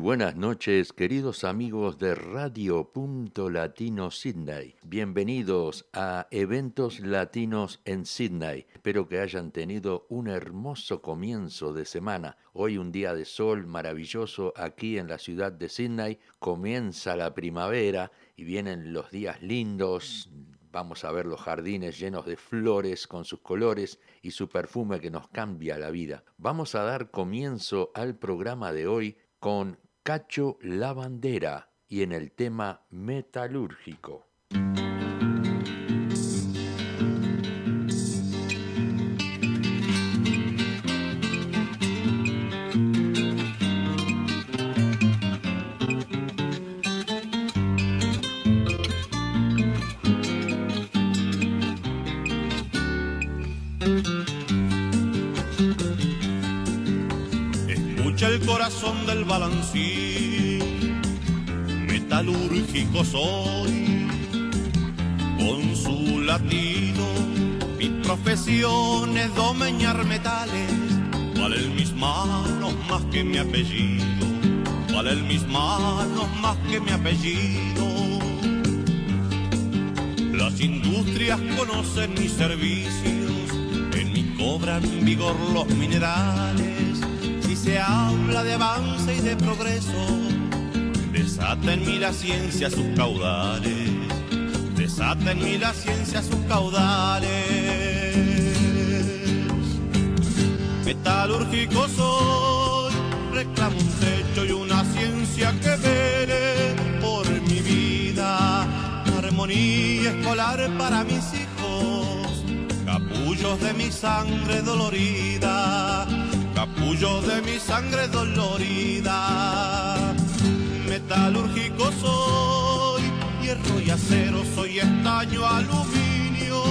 Buenas noches, queridos amigos de Radio Punto Latino Sydney. Bienvenidos a Eventos Latinos en Sydney. Espero que hayan tenido un hermoso comienzo de semana. Hoy un día de sol maravilloso aquí en la ciudad de Sydney. Comienza la primavera y vienen los días lindos, Vamos a ver los jardines llenos de flores con sus colores y su perfume que nos cambia la vida. Vamos a dar comienzo al programa de hoy con Cacho Lavandera y en el tema metalúrgico. Corazón del balancín, metalúrgico soy, con su latido, mi profesión es domeñar metales, valen mis manos más que mi apellido, valen mis manos más que mi apellido. Las industrias conocen mis servicios, en mí cobran vigor los minerales se habla de avance y de progreso, desata en mí la ciencia sus caudales, desata en mí la ciencia sus caudales. Metalúrgico soy, reclamo un techo y una ciencia que vele por mi vida, armonía escolar para mis hijos, capullos de mi sangre dolorida capullo de mi sangre dolorida. Metalúrgico soy, hierro y acero, soy estaño, aluminio,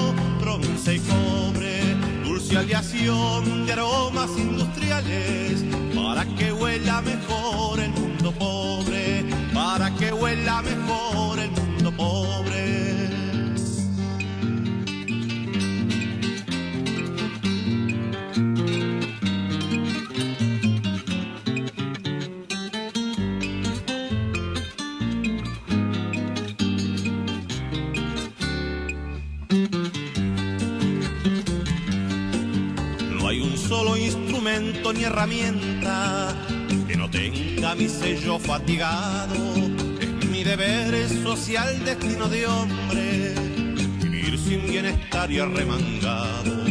bronce y cobre, dulce aleación de aromas industriales, para que huela mejor el mundo pobre, para que huela mejor el mundo pobre. Ni herramienta que no tenga mi sello fatigado. Es mi deber social, destino de hombre, vivir sin bienestar y arremangado.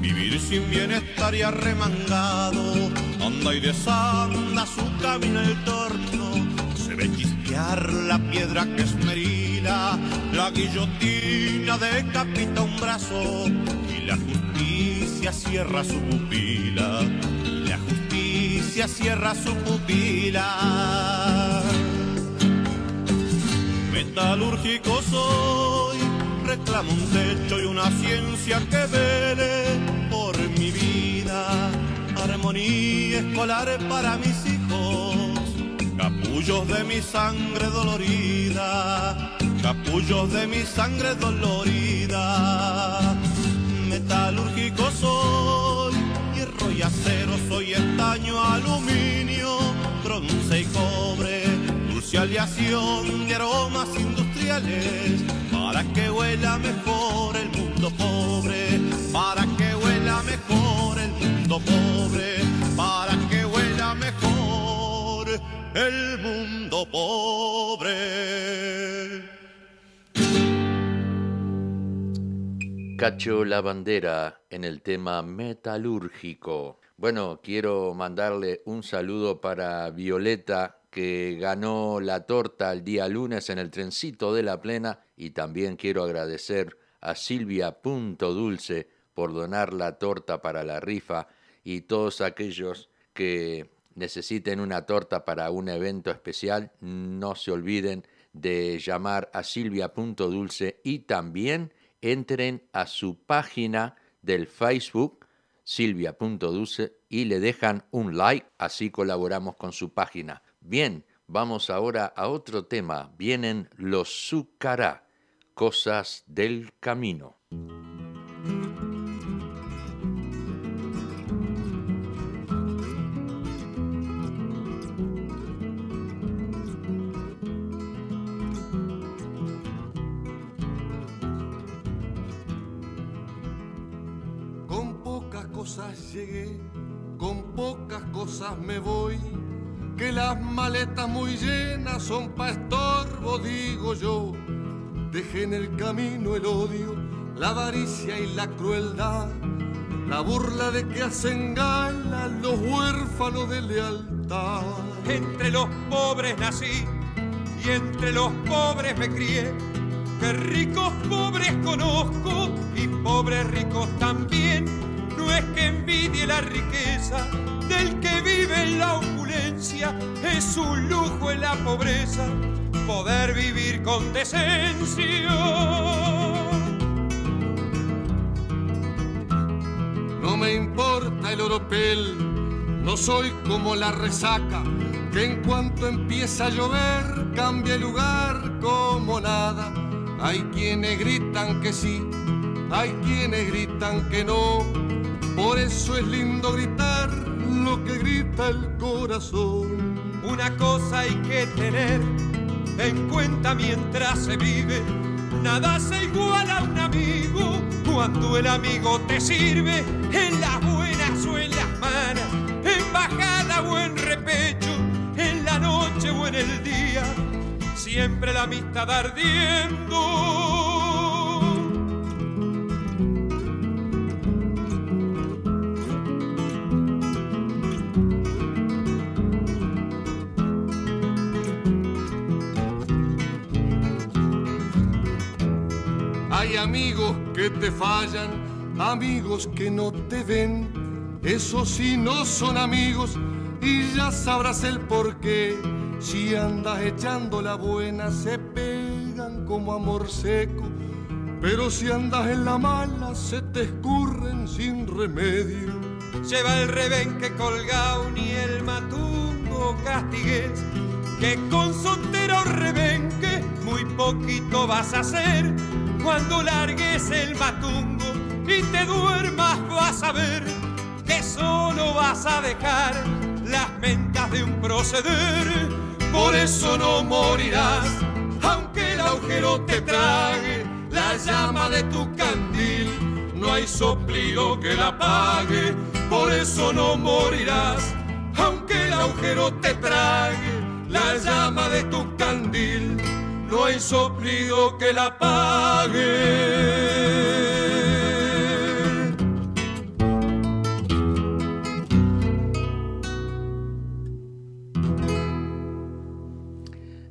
Vivir sin bienestar y arremangado, anda y desanda su camino el torno, se ve chispear la piedra que esmerila, la guillotina decapita un brazo y la justicia cierra su pupila cierra su pupila. Metalúrgico soy, reclamo un techo y una ciencia que vele por mi vida. Armonía escolar para mis hijos, capullos de mi sangre dolorida, capullos de mi sangre dolorida. Metalúrgico soy hierro y acero, estaño, aluminio, bronce y cobre, dulce aleación de aromas industriales, para que huela mejor el mundo pobre, para que huela mejor el mundo pobre, para que huela mejor el mundo pobre. Cacho la bandera en el tema metalúrgico. Bueno, quiero mandarle un saludo para Violeta que ganó la torta el día lunes en el trencito de la plena y también quiero agradecer a Silvia Punto Dulce por donar la torta para la rifa y todos aquellos que necesiten una torta para un evento especial, no se olviden de llamar a Silvia Punto Dulce y también entren a su página del Facebook, silvia.duce, y le dejan un like, así colaboramos con su página. Bien, vamos ahora a otro tema. Vienen los Zucará, cosas del camino. Llegué, con pocas cosas me voy. Que las maletas muy llenas son pa' estorbo, digo yo. Dejé en el camino el odio, la avaricia y la crueldad. La burla de que hacen gala los huérfanos de lealtad. Entre los pobres nací y entre los pobres me crié. Que ricos pobres conozco y pobres ricos también. No es que envidie la riqueza del que vive en la opulencia, es un lujo en la pobreza poder vivir con decencia. No me importa el oropel, no soy como la resaca, que en cuanto empieza a llover cambia el lugar como nada. Hay quienes gritan que sí, hay quienes gritan que no. Por eso es lindo gritar lo que grita el corazón. Una cosa hay que tener en cuenta mientras se vive. Nada se iguala a un amigo cuando el amigo te sirve en las buenas o en las malas, en bajada o en repecho, en la noche o en el día siempre la amistad ardiendo. Hay amigos que te fallan, amigos que no te ven. Esos sí no son amigos y ya sabrás el porqué. Si andas echando la buena, se pegan como amor seco. Pero si andas en la mala, se te escurren sin remedio. Lleva el rebenque colgado ni el matungo castigues, que con soltero rebenque muy poquito vas a hacer. Cuando largues el matungo y te duermas vas a ver que solo vas a dejar las mentas de un proceder por eso no morirás, aunque el agujero te trague la llama de tu candil. No hay soplido que la apague, por eso no morirás, aunque el agujero te trague la llama de tu candil. No hay soplido que la apague.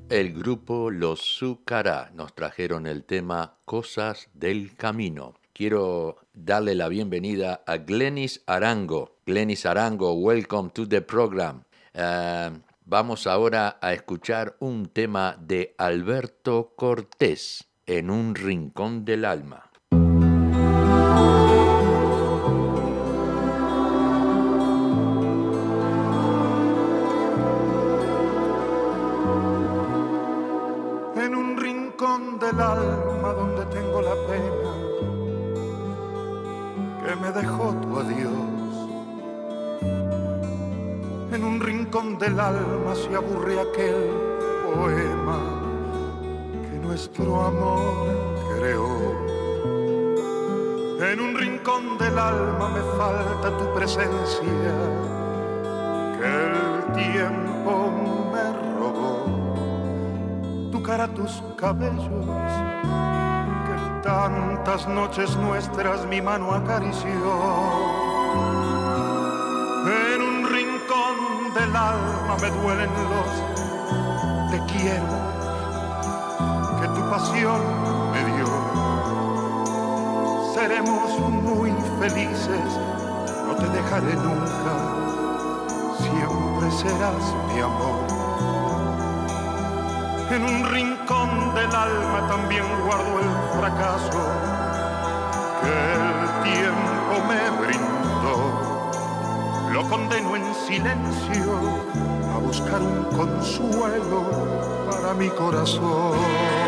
El grupo Los Zucará nos trajeron el tema Cosas del Camino. Quiero darle la bienvenida a Glenis Arango. Glenis Arango, welcome to the program. Uh, vamos ahora a escuchar un tema de Alberto Cortés, En un rincón del alma. del alma donde tengo la pena que me dejó tu adiós. En un rincón del alma se aburre aquel poema que nuestro amor creó. En un rincón del alma me falta tu presencia que el tiempo me cara tus cabellos que tantas noches nuestras mi mano acarició. Del alma me duelen los te quiero que tu pasión me dio. Seremos muy felices, no te dejaré nunca, siempre serás mi amor en un rincón del alma también guardo el fracaso que el tiempo me brindó. Lo condeno en silencio a buscar un consuelo para mi corazón.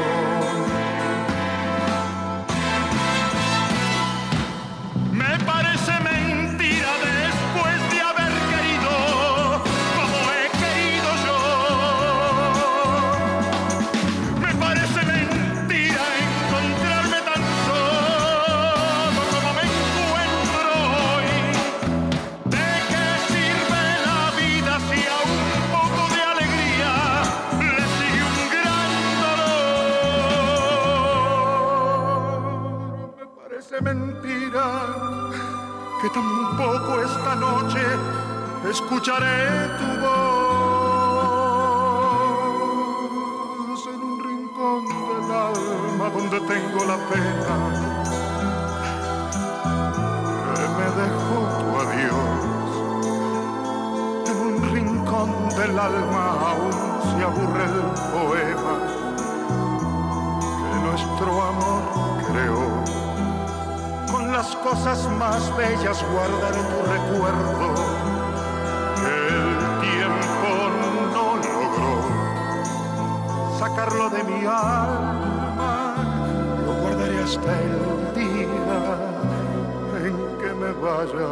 Alma, lo guardaré hasta el día en que me vaya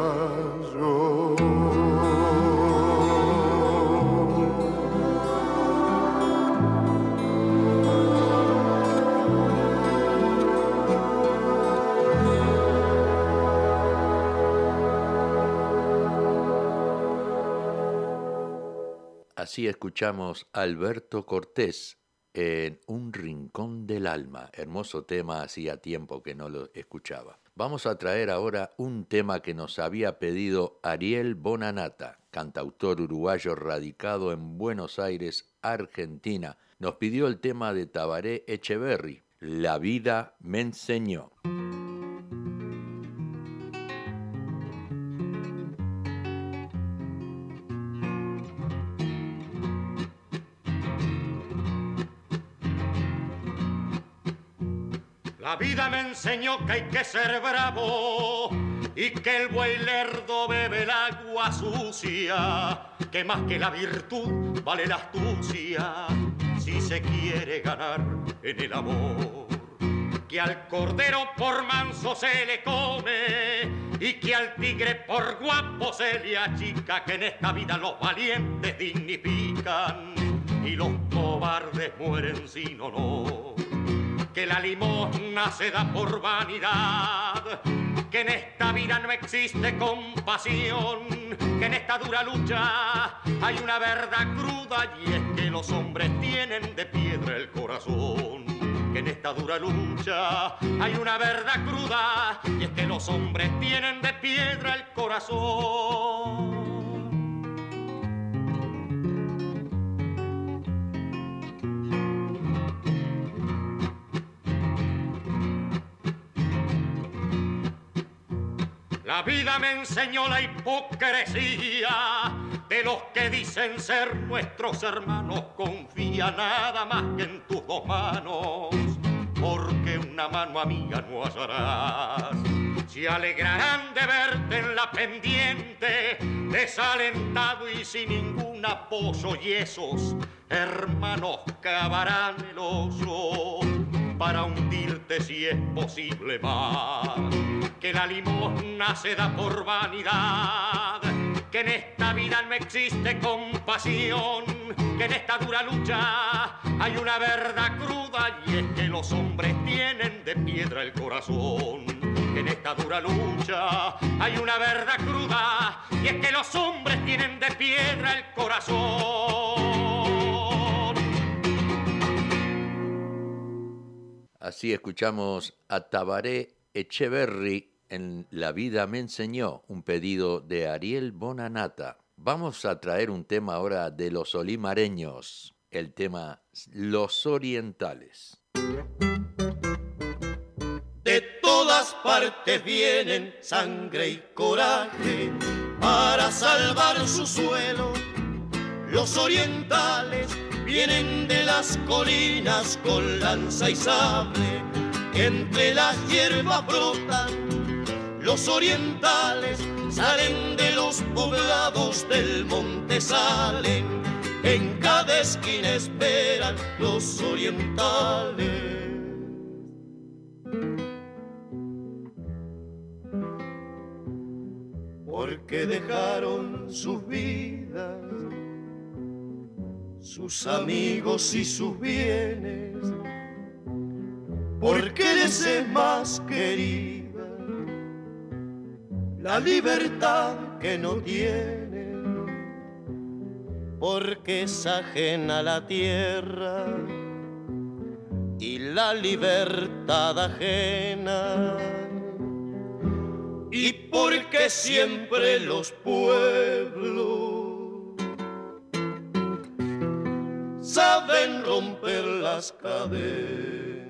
yo. Así escuchamos Alberto Cortés en Un Rincón del Alma. Hermoso tema, hacía tiempo que no lo escuchaba. Vamos a traer ahora un tema que nos había pedido Ariel Bonanata, cantautor uruguayo radicado en Buenos Aires, Argentina. Nos pidió el tema de Tabaré Echeverry, La vida me enseñó. Vida me enseñó que hay que ser bravo y que el buey lerdo bebe el agua sucia, que más que la virtud vale la astucia si se quiere ganar en el amor. Que al cordero por manso se le come y que al tigre por guapo se le achica, que en esta vida los valientes dignifican y los cobardes mueren sin honor que la limosna se da por vanidad, que en esta vida no existe compasión, que en esta dura lucha hay una verdad cruda y es que los hombres tienen de piedra el corazón. Que en esta dura lucha hay una verdad cruda y es que los hombres tienen de piedra el corazón. La vida me enseñó la hipocresía de los que dicen ser nuestros hermanos. Confía nada más que en tus dos manos, porque una mano amiga no hallarás. Se alegrarán de verte en la pendiente, desalentado y sin ningún apoyo, y esos hermanos cavarán el oso para hundirte si es posible más. Que la limosna se da por vanidad, que en esta vida no existe compasión, que en esta dura lucha hay una verdad cruda y es que los hombres tienen de piedra el corazón. Que en esta dura lucha hay una verdad cruda y es que los hombres tienen de piedra el corazón. Así escuchamos a Tabaré Echeverry en La vida me enseñó, un pedido de Ariel Bonanata. Vamos a traer un tema ahora de los olimareños, el tema Los Orientales. De todas partes vienen sangre y coraje para salvar su suelo. Los orientales vienen de las colinas con lanza y sable, entre las hierbas brotan los orientales, salen de los poblados del monte, salen, en cada esquina esperan los orientales. Porque dejaron sus vidas sus amigos y sus bienes, porque eres más querida, la libertad que no tiene, porque es ajena la tierra y la libertad ajena. Y porque siempre los pueblos saben romper las cadenas.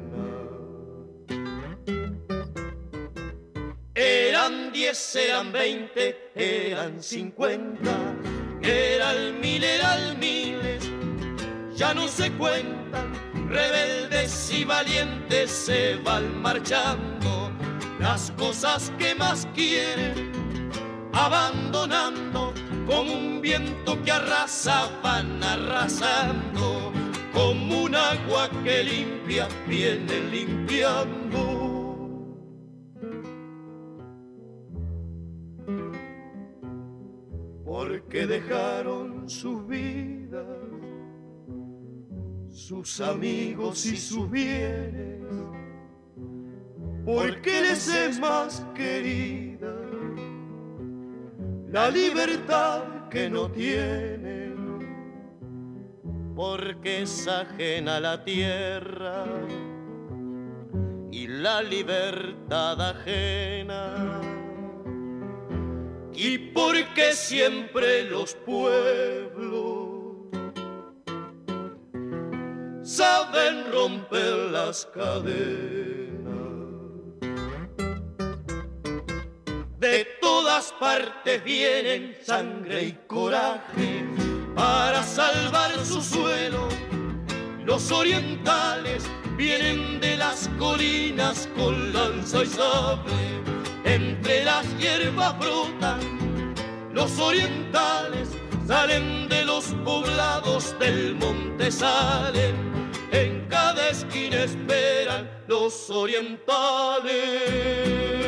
Eran diez, eran veinte, eran cincuenta, eran mil, eran miles, ya no se cuentan, rebeldes y valientes se van marchando, las cosas que más quieren, abandonando como un viento que arrasa, van arrasando, como un agua que limpia, viene limpiando. porque dejaron sus vidas, sus amigos y sus bienes, porque les es más querida la libertad que no tienen, porque es ajena la tierra y la libertad ajena y porque siempre los pueblos saben romper las cadenas. De todas partes vienen sangre y coraje para salvar su suelo. Los orientales vienen de las colinas con lanza y sable entre las hierbas brotan, los orientales salen de los poblados del monte, salen, en cada esquina esperan los orientales.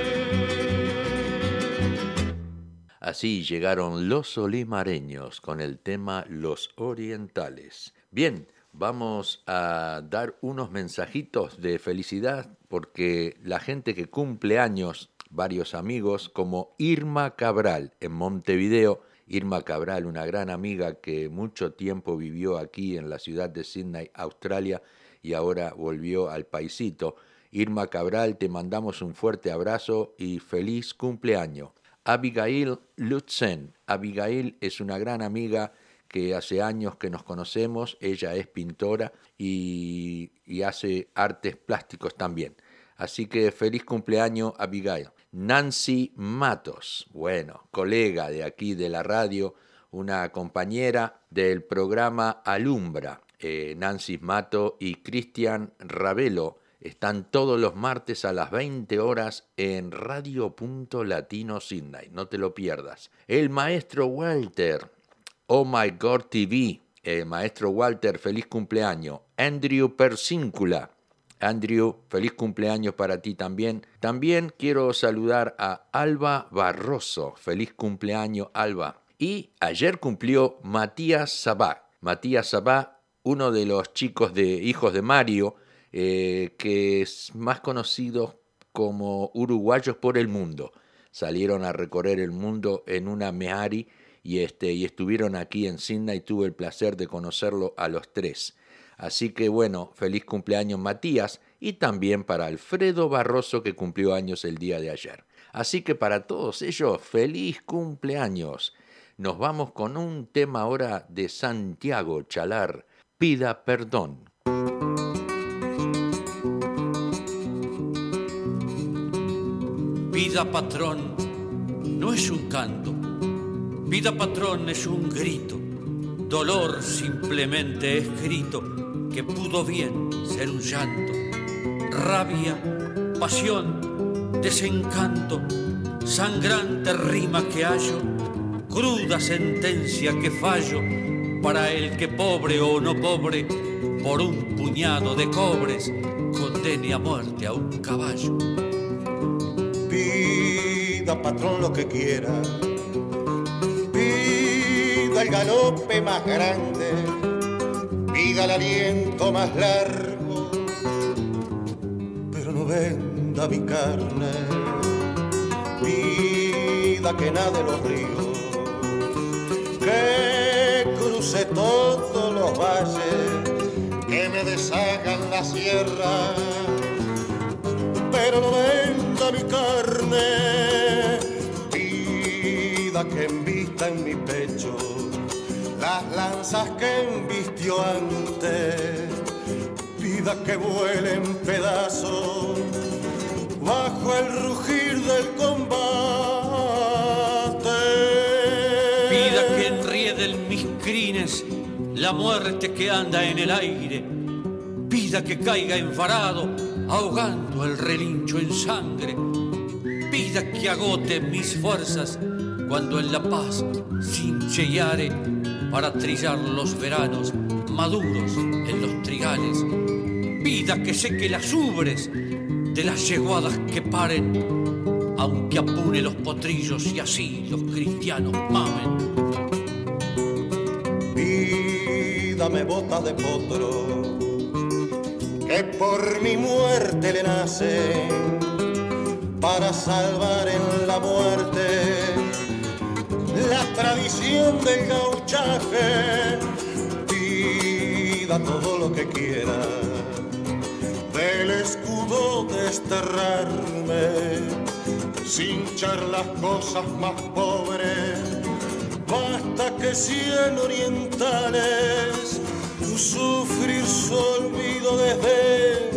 Así llegaron los olimareños con el tema Los Orientales. Bien, vamos a dar unos mensajitos de felicidad porque la gente que cumple años varios amigos como Irma Cabral en Montevideo. Irma Cabral, una gran amiga que mucho tiempo vivió aquí en la ciudad de Sydney, Australia, y ahora volvió al paisito. Irma Cabral, te mandamos un fuerte abrazo y feliz cumpleaños. Abigail Lutzen. Abigail es una gran amiga que hace años que nos conocemos. Ella es pintora y, hace artes plásticos también. Así que feliz cumpleaños, Abigail. Nancy Matos, bueno, colega de aquí de la radio, una compañera del programa Alumbra. Eh, Nancy Mato y Cristian Ravelo están todos los martes a las 20 horas en Radio Latino Sydney, no te lo pierdas. El maestro Walter, Oh My God TV, maestro Walter, feliz cumpleaños. Andrew Persíncula, Andrew, feliz cumpleaños para ti también. También quiero saludar a Alba Barroso. Feliz cumpleaños, Alba. Y ayer cumplió Matías Sabá. Matías Sabá, uno de los chicos de Hijos de Mario, eh, que es más conocido como uruguayos por el mundo. Salieron a recorrer el mundo en una Meari y, este, y estuvieron aquí en Sydney y tuve el placer de conocerlo a los tres. Así que bueno, feliz cumpleaños Matías y también para Alfredo Barroso que cumplió años el día de ayer. Así que para todos ellos, feliz cumpleaños. Nos vamos con un tema ahora de Santiago Chalar, Pida Perdón. Vida patrón no es un canto, vida patrón es un grito, dolor simplemente escrito que pudo bien ser un llanto, rabia, pasión, desencanto, sangrante rima que hallo, cruda sentencia que fallo para el que pobre o no pobre, por un puñado de cobres, condene a muerte a un caballo. Pida patrón lo que quiera, pida el galope más grande. Pida el aliento más largo, pero no venda mi carne, pida que nade los ríos, que cruce todos los valles, que me deshagan la sierra, pero no venda mi carne, pida que invita en mi pecho. Las lanzas que embistió antes, vida que vuela en pedazos. Bajo el rugir del combate. Vida que enriede en mis crines. La muerte que anda en el aire, vida que caiga enfarado ahogando el relincho en sangre, vida que agote mis fuerzas cuando en la paz sin cheyare para trillar los veranos maduros en los trigales, vida que seque las ubres de las yeguadas que paren, aunque apune los potrillos y así los cristianos mamen. Vida me bota de potro, que por mi muerte le nacen, para salvar en la muerte la tradición del gauchaje. Vida todo lo que quiera del escudo desterrarme, sin echar las cosas más pobres. Basta que cien orientales sufrir su olvido desde,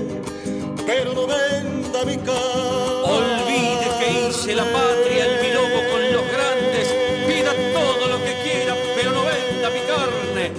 pero no venda mi cara. Olvide que hice la patria el bilobo con los grandes, pida todo lo que quiera, pero no venda mi carne.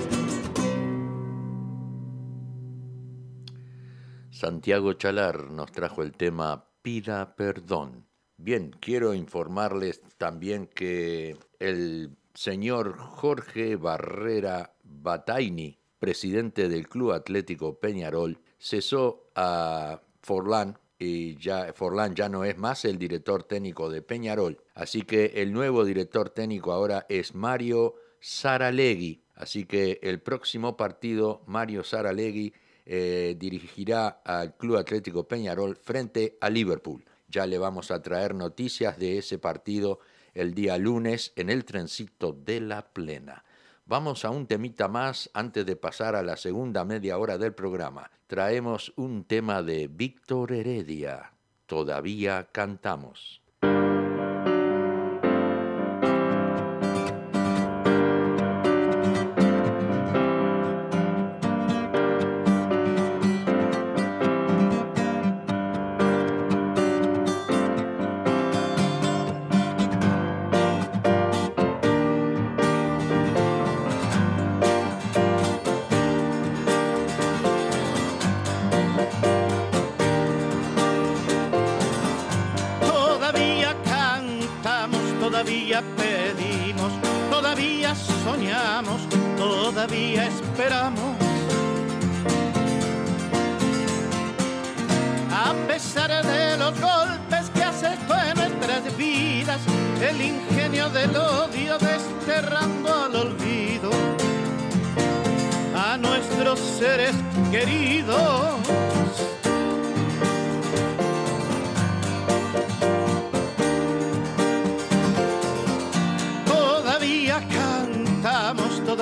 Santiago Chalar nos trajo el tema Pida Perdón. Bien, quiero informarles también que el señor Jorge Barrera Bataini, presidente del Club Atlético Peñarol, cesó a Forlán y ya Forlán ya no es más el director técnico de Peñarol. Así que el nuevo director técnico ahora es Mario Saralegui. Así que el próximo partido, Mario Saralegui eh, dirigirá al Club Atlético Peñarol frente a Liverpool. Ya le vamos a traer noticias de ese partido el día lunes en el trencito de la plena. Vamos a un temita más antes de pasar a la segunda media hora del programa. Traemos un tema de Víctor Heredia. Todavía cantamos. Pedimos, todavía soñamos, todavía esperamos. A pesar de los golpes que hace esto en nuestras vidas, el ingenio del odio desterrando al olvido a nuestros seres queridos.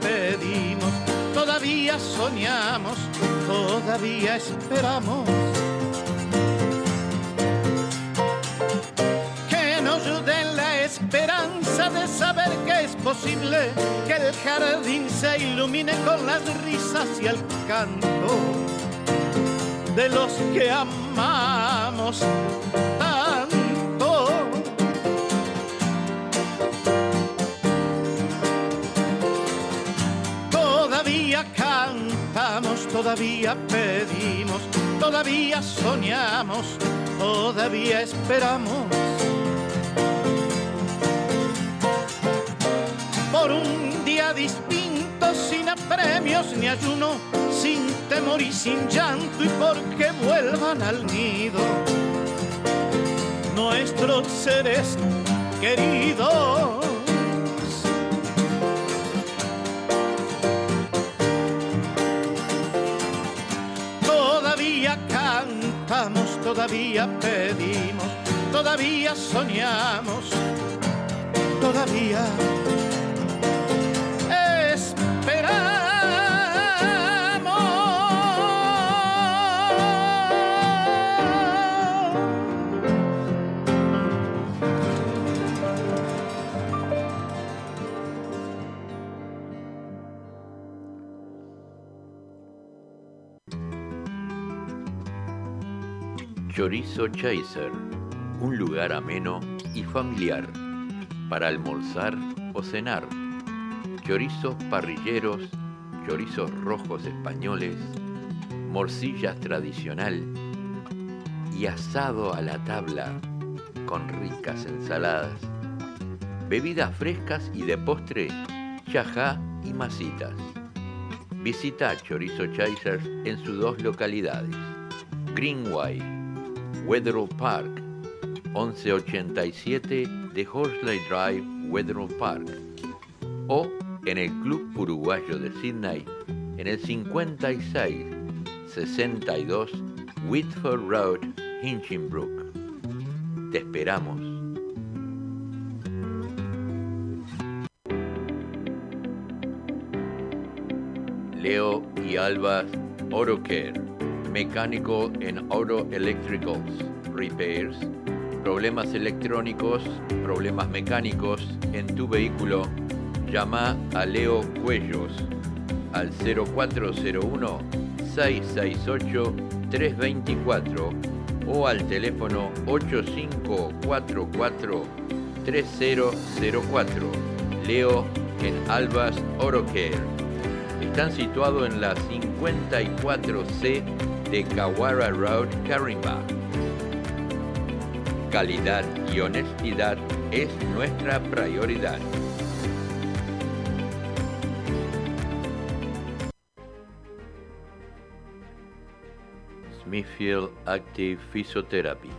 Pedimos, todavía soñamos, todavía esperamos. Que nos den la esperanza de saber que es posible que el jardín se ilumine con las risas y el canto de los que amamos todavía pedimos, todavía soñamos, todavía esperamos. Por un día distinto, sin apremios ni ayuno, sin temor y sin llanto, y porque vuelvan al nido nuestros seres queridos. Todavía pedimos, todavía soñamos, todavía Chorizo Chaser, un lugar ameno y familiar para almorzar o cenar. Chorizos parrilleros, chorizos rojos españoles, morcillas tradicional y asado a la tabla con ricas ensaladas. Bebidas frescas y de postre, chajá y masitas. Visita Chorizo Chaser en sus dos localidades, Greenway Wetherall Park, 1187 de Horsley Drive, Wetherall Park, o en el Club Uruguayo de Sydney en el 5662 Whitford Road, Hinchinbrook. Te esperamos. Leo y Alba Orocare mecánico en Auto Electricals, repairs, problemas electrónicos, problemas mecánicos en tu vehículo, llama a Leo Cuellos al 0401 668 324 o al teléfono 8544 3004. Leo en Albas Orocare. Están situados en la 54C de Kawara Road, Carimba. Calidad y honestidad es nuestra prioridad. Smithfield Active Physiotherapy.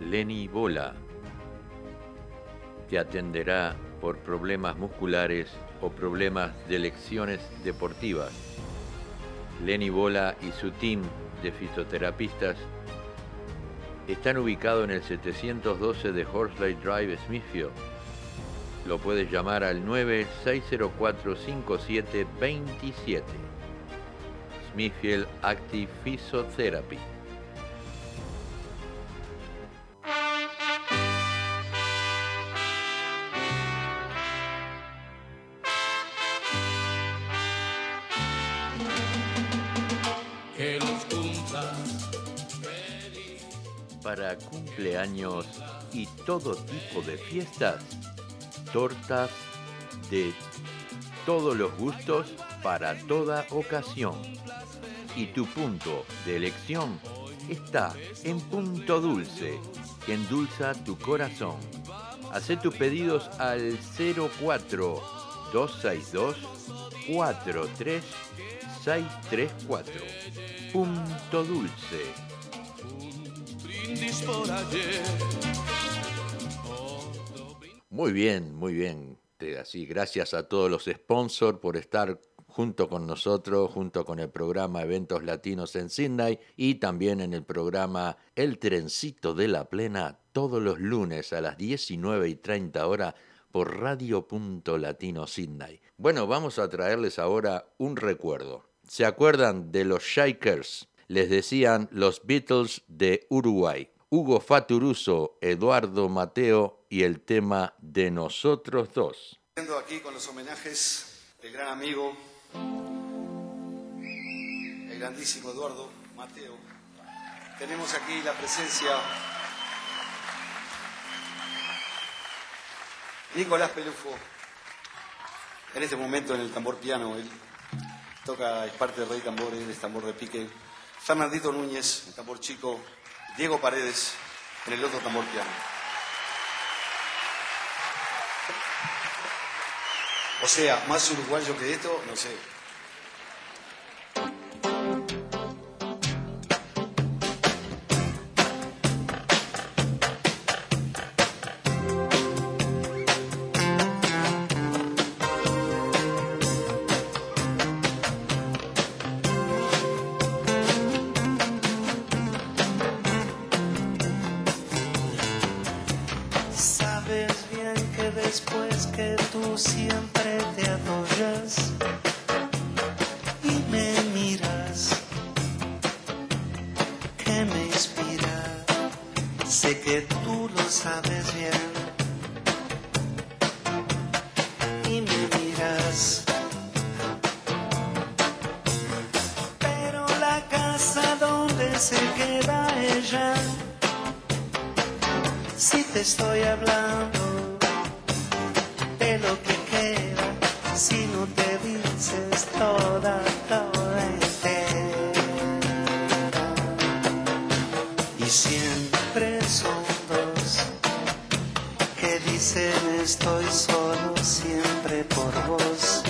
Lenny Bola te atenderá por problemas musculares o problemas de lecciones deportivas Lenny Bola y su team de fisioterapistas están ubicados en el 712 de Horsley Drive, Smithfield. Lo puedes llamar al 96045727. Smithfield Active Physiotherapy. Y todo tipo de fiestas. Tortas de todos los gustos para toda ocasión. Y tu punto de elección está en Punto Dulce, que endulza tu corazón. Haz tus pedidos al 04 262 43634. Punto Dulce muy bien, muy bien. Así, gracias a todos los sponsors por estar junto con nosotros, junto con el programa Eventos Latinos en Sydney y también en el programa El Trencito de la Plena todos los lunes a las 19 y 30 horas por Radio Punto Latino Sydney. Bueno, vamos a traerles ahora un recuerdo. ¿Se acuerdan de los Shakers? Les decían los Beatles de Uruguay. Hugo Faturuso, Eduardo Mateo y el tema de nosotros dos. Aquí con los homenajes del gran amigo, el grandísimo Eduardo Mateo, tenemos aquí la presencia Nicolás Pelufo, en este momento en el tambor piano, él toca, es parte del rey tambor, es tambor de pique, Fernandito Núñez, el tambor chico, Diego Paredes, en el otro tambor piano. O sea, más uruguayo que esto, no sé. Dicen estoy solo siempre por vos.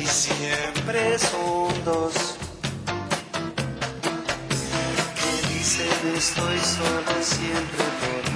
Y siempre son dos que dicen estoy solo siempre por vos.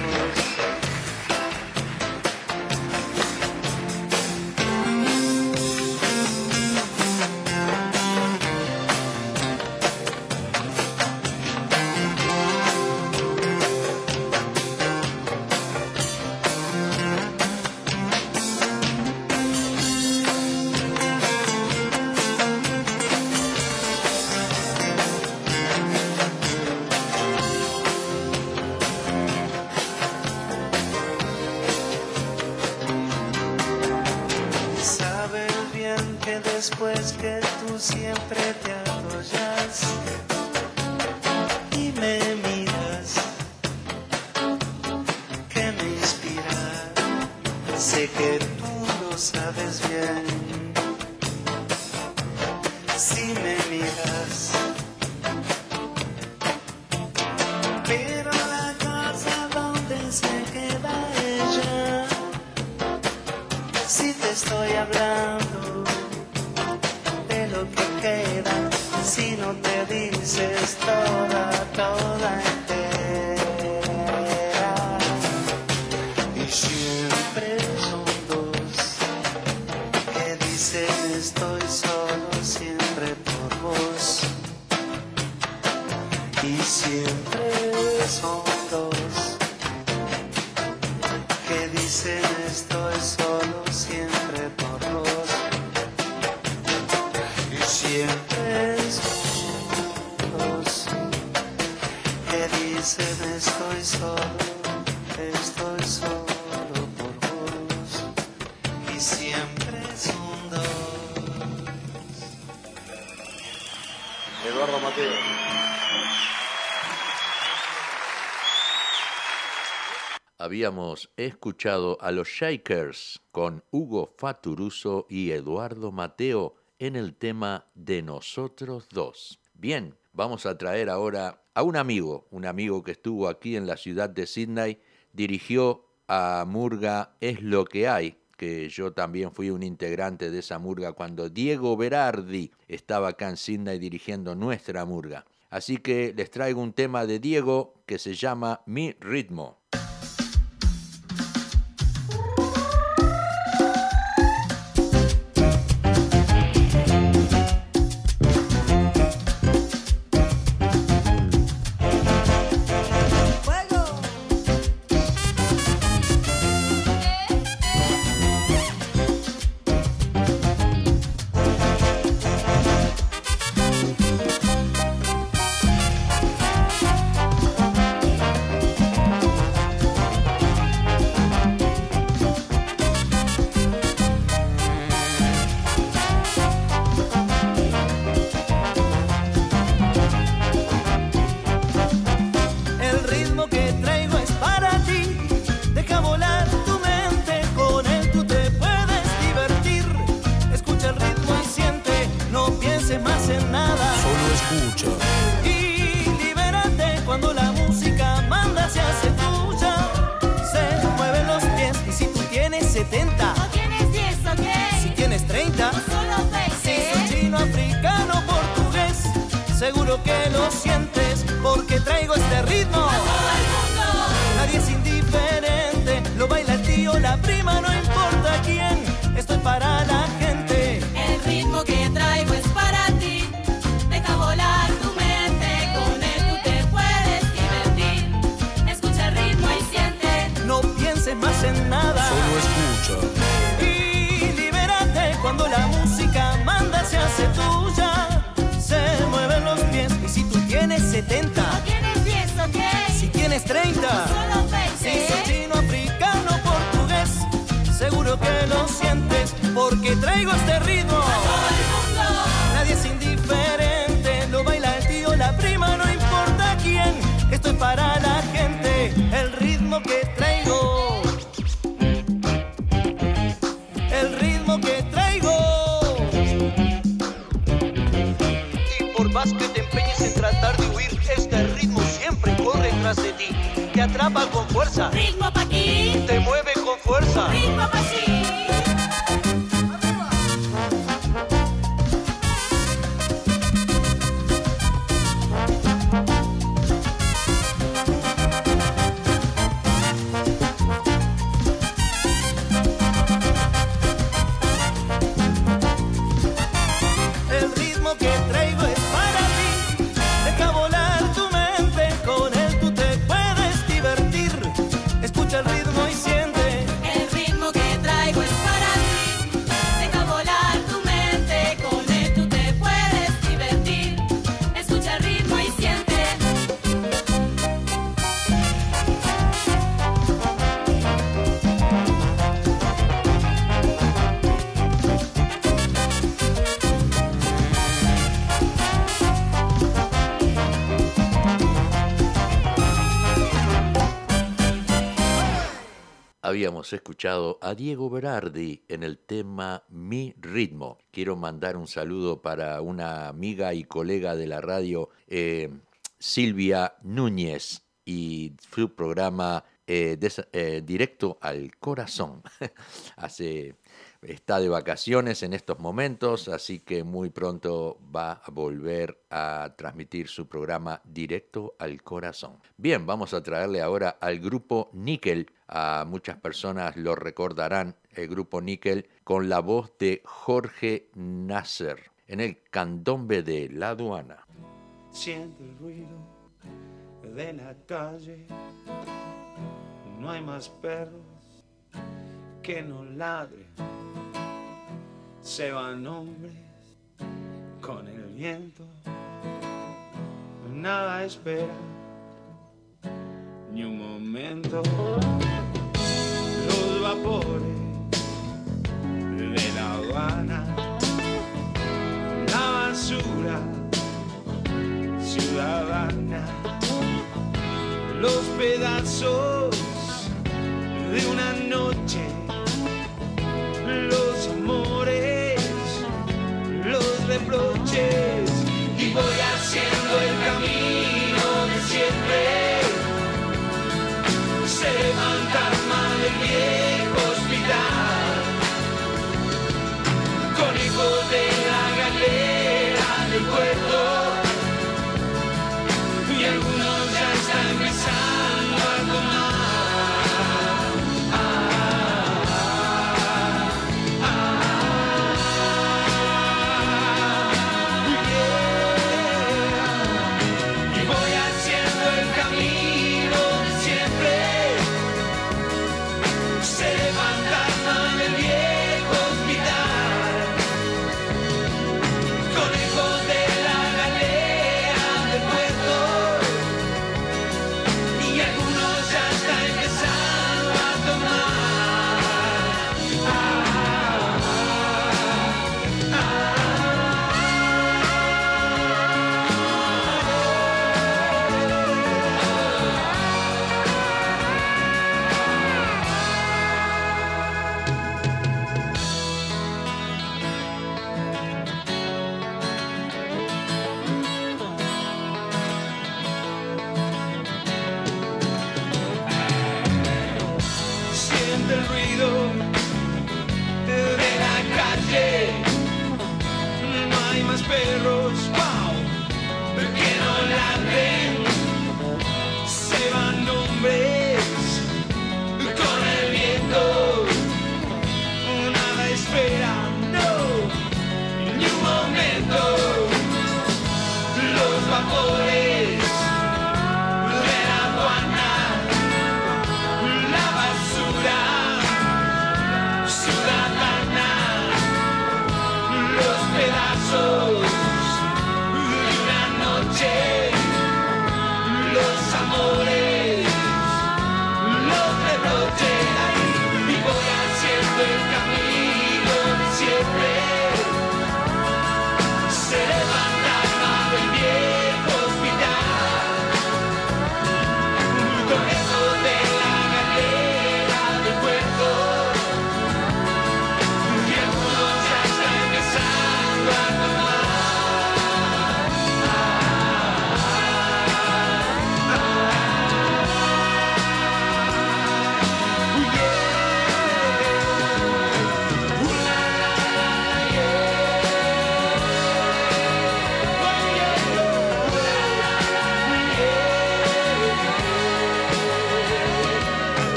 Habíamos escuchado a los Shakers con Hugo Faturuso y Eduardo Mateo en el tema de nosotros dos. Bien, vamos a traer ahora a un amigo, un amigo que estuvo aquí en la ciudad de Sydney, dirigió a Murga Es lo que hay, que yo también fui un integrante de esa murga cuando Diego Berardi estaba acá en Sydney dirigiendo nuestra murga. Así que les traigo un tema de Diego que se llama Mi ritmo. Este ritmo. Nadie es indiferente, lo baila el tío, la prima, no importa quién. Esto es para la gente, el ritmo que traigo. El ritmo que traigo. Y por más que te empeñes en tratar de huir, este ritmo siempre corre tras de ti. Te atrapa con fuerza, Ritmo Habíamos escuchado a Diego Berardi en el tema Mi Ritmo. Quiero mandar un saludo para una amiga y colega de la radio, eh, Silvia Núñez, y su programa eh, eh, Directo al Corazón. Hace, está de vacaciones en estos momentos, así que muy pronto va a volver a transmitir su programa Directo al Corazón. Bien, vamos a traerle ahora al grupo Nickel. A muchas personas lo recordarán, el grupo Nickel, con la voz de Jorge Nasser en el candombe de La Aduana. Siente el ruido de la calle. No hay más perros que no ladren. Se van hombres con el viento. Nada espera ni un momento. Vapores de La Habana. La basura ciudadana, los pedazos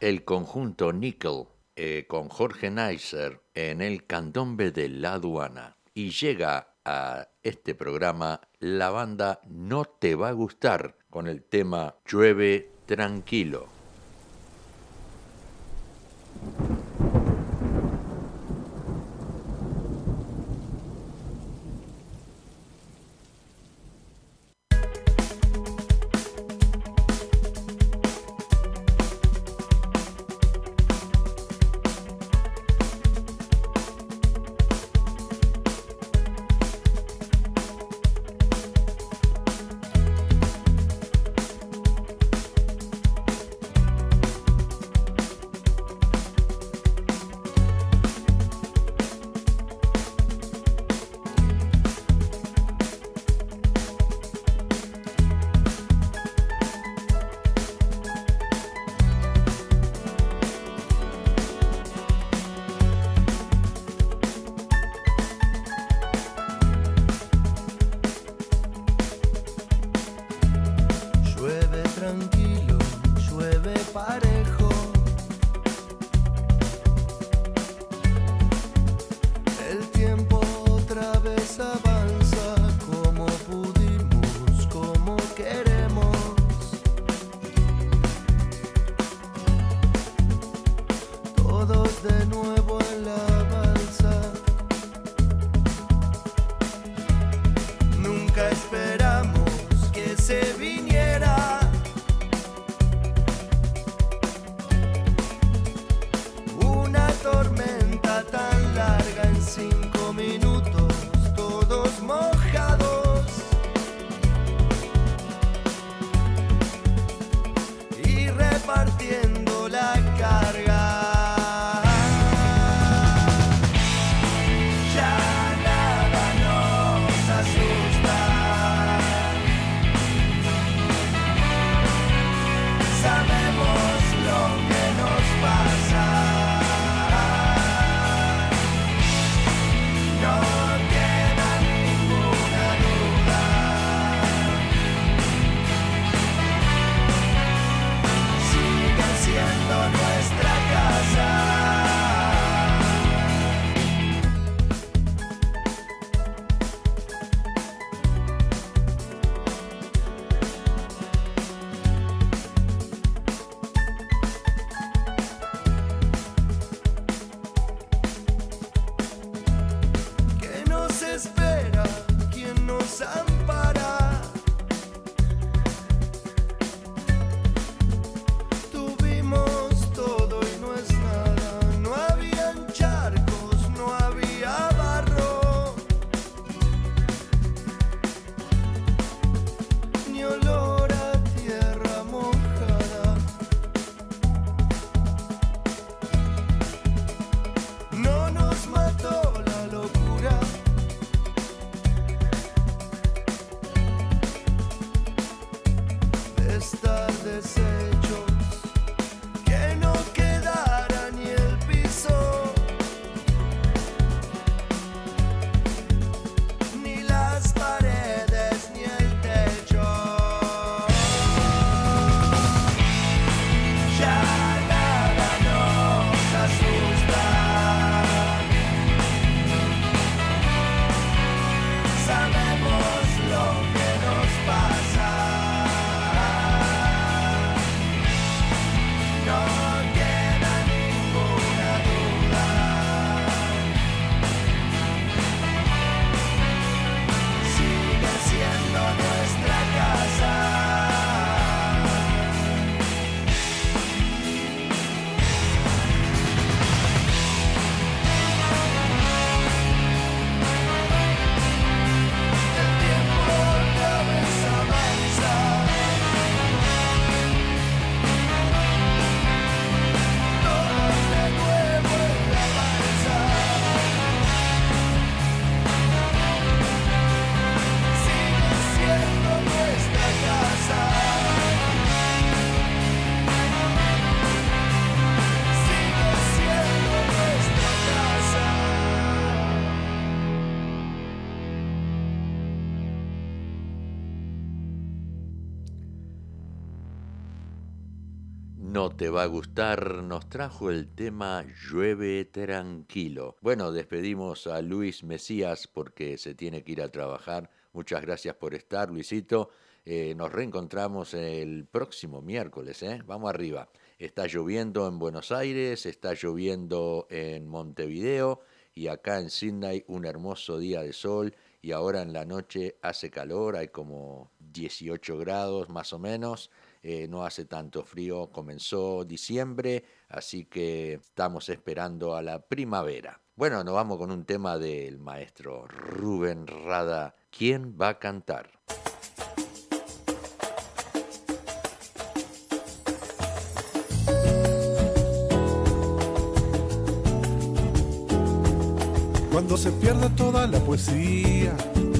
el conjunto Nickel eh, con Jorge Neisser en el candombe de la aduana. Y llega a este programa la banda No Te Va a Gustar con el tema Llueve Tranquilo. estar deshecho. Gustar, nos trajo el tema Llueve tranquilo. Bueno, despedimos a Luis Mesías porque se tiene que ir a trabajar. Muchas gracias por estar, Luisito. Eh, nos reencontramos el próximo miércoles, ¿eh? Vamos arriba. Está lloviendo en Buenos Aires, está lloviendo en Montevideo y acá en Sydney un hermoso día de sol y ahora en la noche hace calor, hay como 18 grados más o menos. Eh, no hace tanto frío, comenzó diciembre, así que estamos esperando a la primavera. Bueno, nos vamos con un tema del maestro Rubén Rada. ¿Quién va a cantar? Cuando se pierda toda la poesía,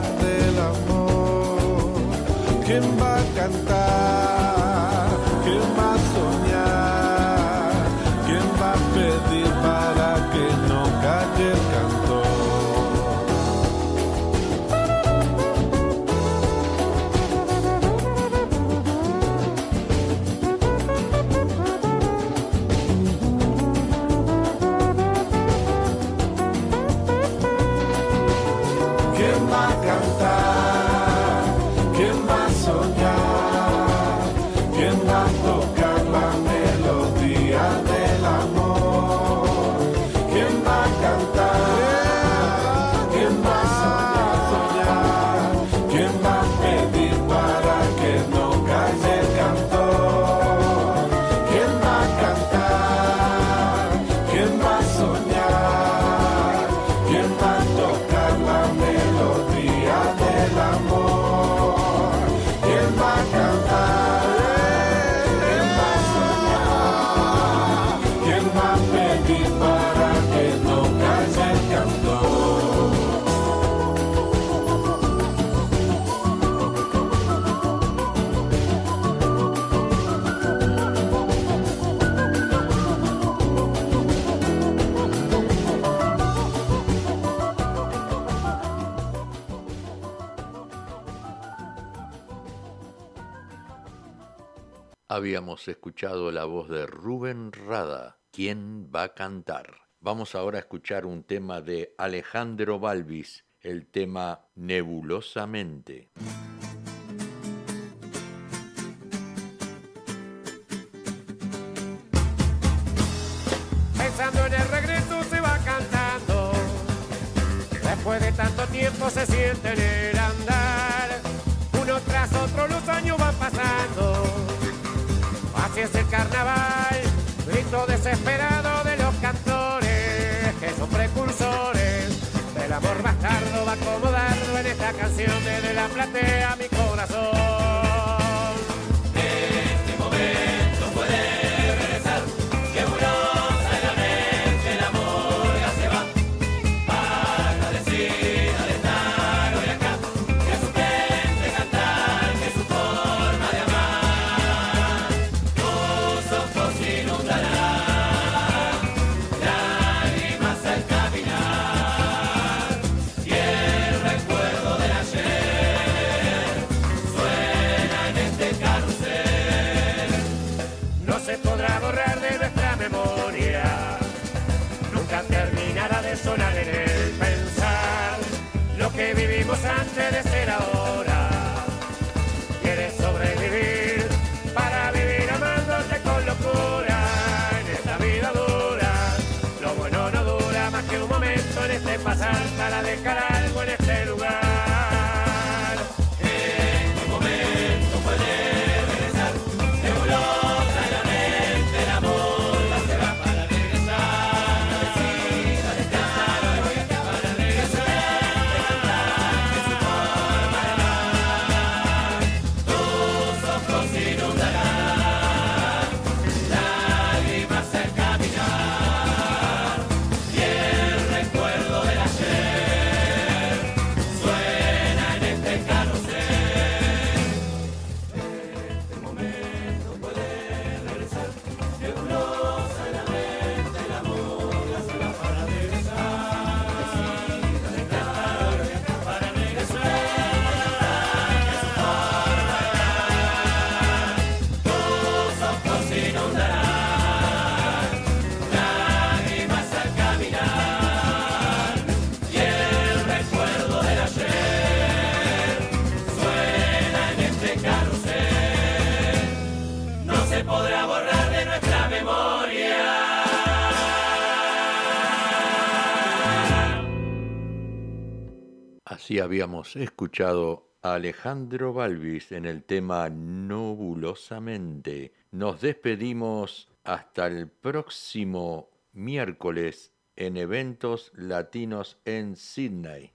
del amor? ¿Quién va a cantar? Habíamos escuchado la voz de Rubén Rada. ¿Quién va a cantar? Vamos ahora a escuchar un tema de Alejandro Balvis, el tema Nebulosamente. Pensando en el regreso se va cantando. Después de tanto tiempo se siente en el andar. Uno tras otro los años van pasando. Así es el carnaval, grito desesperado de los cantores que son precursores del amor bastardo va acomodando en esta canción desde la platea mi corazón. cara de cara. Así habíamos escuchado a Alejandro Balvis en el tema Nobulosamente. Nos despedimos hasta el próximo miércoles en eventos latinos en Sydney.